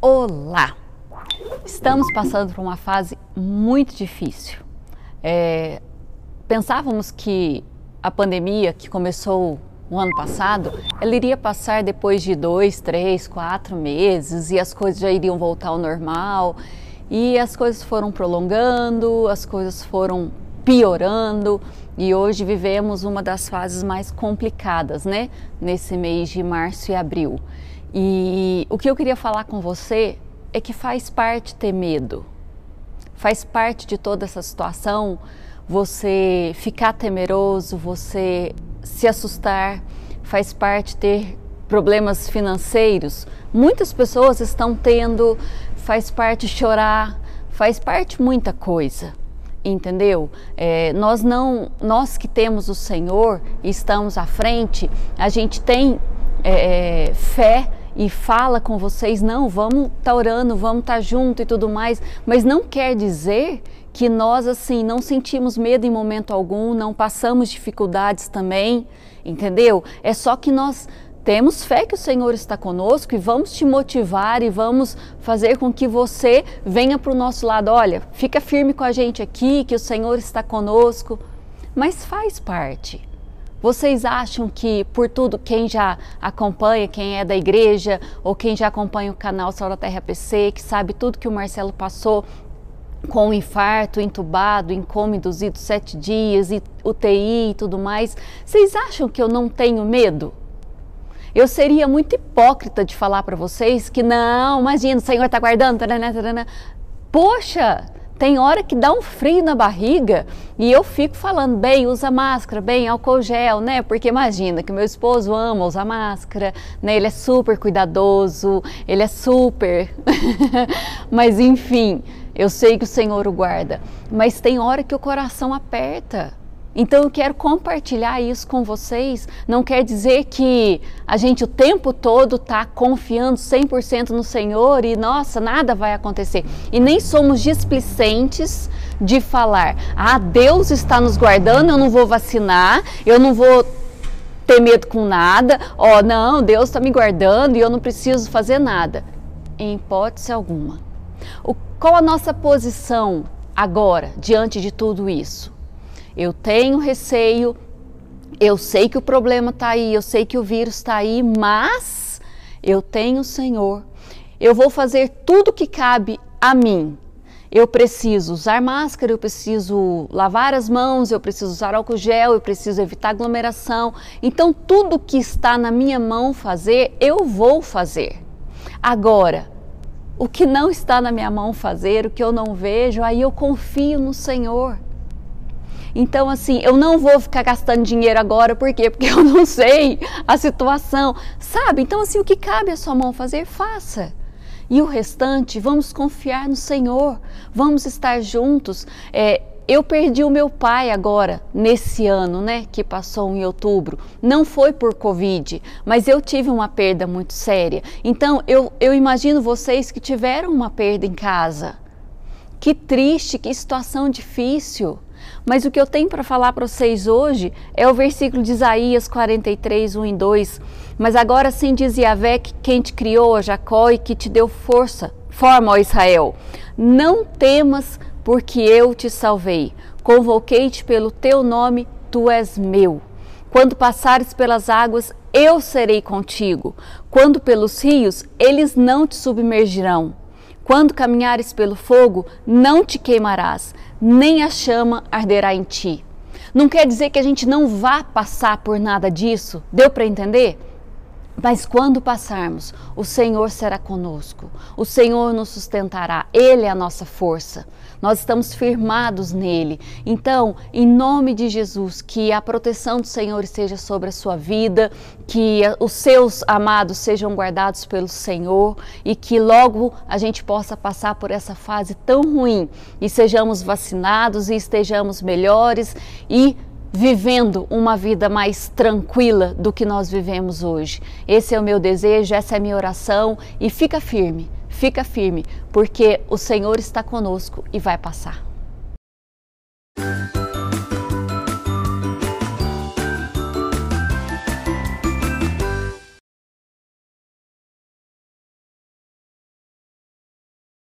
Olá! Estamos passando por uma fase muito difícil. É, pensávamos que a pandemia que começou o ano passado, ela iria passar depois de dois, três, quatro meses e as coisas já iriam voltar ao normal. E as coisas foram prolongando, as coisas foram piorando e hoje vivemos uma das fases mais complicadas, né? Nesse mês de março e abril. E o que eu queria falar com você é que faz parte ter medo, faz parte de toda essa situação você ficar temeroso, você se assustar, faz parte ter problemas financeiros. Muitas pessoas estão tendo, faz parte chorar, faz parte muita coisa entendeu? É, nós não, nós que temos o Senhor estamos à frente, a gente tem é, é fé e fala com vocês, não, vamos estar tá orando, vamos estar tá junto e tudo mais, mas não quer dizer que nós assim não sentimos medo em momento algum, não passamos dificuldades também, entendeu? É só que nós temos fé que o Senhor está conosco e vamos te motivar e vamos fazer com que você venha para o nosso lado. Olha, fica firme com a gente aqui, que o Senhor está conosco. Mas faz parte. Vocês acham que por tudo quem já acompanha, quem é da igreja ou quem já acompanha o canal Saura Terra PC, que sabe tudo que o Marcelo passou com o infarto, entubado, em coma induzido sete dias, UTI e tudo mais, vocês acham que eu não tenho medo? Eu seria muito hipócrita de falar para vocês que não, imagina, o Senhor está guardando, tarana, tarana. Poxa, tem hora que dá um frio na barriga e eu fico falando, bem, usa máscara, bem, álcool gel, né? Porque imagina que meu esposo ama usar máscara, né? Ele é super cuidadoso, ele é super. Mas enfim, eu sei que o Senhor o guarda. Mas tem hora que o coração aperta. Então eu quero compartilhar isso com vocês. Não quer dizer que a gente o tempo todo está confiando 100% no Senhor e nossa, nada vai acontecer. E nem somos displicentes de falar: "Ah, Deus está nos guardando, eu não vou vacinar, eu não vou ter medo com nada. Ó, oh, não, Deus está me guardando e eu não preciso fazer nada." Em hipótese alguma. O, qual a nossa posição agora diante de tudo isso? Eu tenho receio, eu sei que o problema está aí, eu sei que o vírus está aí, mas eu tenho o Senhor. Eu vou fazer tudo que cabe a mim. Eu preciso usar máscara, eu preciso lavar as mãos, eu preciso usar álcool gel, eu preciso evitar aglomeração. Então, tudo que está na minha mão fazer, eu vou fazer. Agora, o que não está na minha mão fazer, o que eu não vejo, aí eu confio no Senhor. Então, assim, eu não vou ficar gastando dinheiro agora, por quê? Porque eu não sei a situação, sabe? Então, assim, o que cabe à sua mão fazer, faça. E o restante, vamos confiar no Senhor, vamos estar juntos. É, eu perdi o meu pai agora, nesse ano, né, que passou em outubro. Não foi por Covid, mas eu tive uma perda muito séria. Então, eu, eu imagino vocês que tiveram uma perda em casa. Que triste, que situação difícil. Mas o que eu tenho para falar para vocês hoje é o versículo de Isaías 43, 1 e 2. Mas agora sim diz Yahvé que quem te criou, Jacó, e que te deu força, forma, ó Israel. Não temas, porque eu te salvei. Convoquei-te pelo teu nome, tu és meu. Quando passares pelas águas, eu serei contigo. Quando pelos rios, eles não te submergirão. Quando caminhares pelo fogo, não te queimarás, nem a chama arderá em ti. Não quer dizer que a gente não vá passar por nada disso. Deu para entender? Mas quando passarmos, o Senhor será conosco, o Senhor nos sustentará, Ele é a nossa força. Nós estamos firmados nele. Então, em nome de Jesus, que a proteção do Senhor esteja sobre a sua vida, que os seus amados sejam guardados pelo Senhor e que logo a gente possa passar por essa fase tão ruim e sejamos vacinados e estejamos melhores e vivendo uma vida mais tranquila do que nós vivemos hoje. Esse é o meu desejo, essa é a minha oração e fica firme, fica firme, porque o Senhor está conosco e vai passar.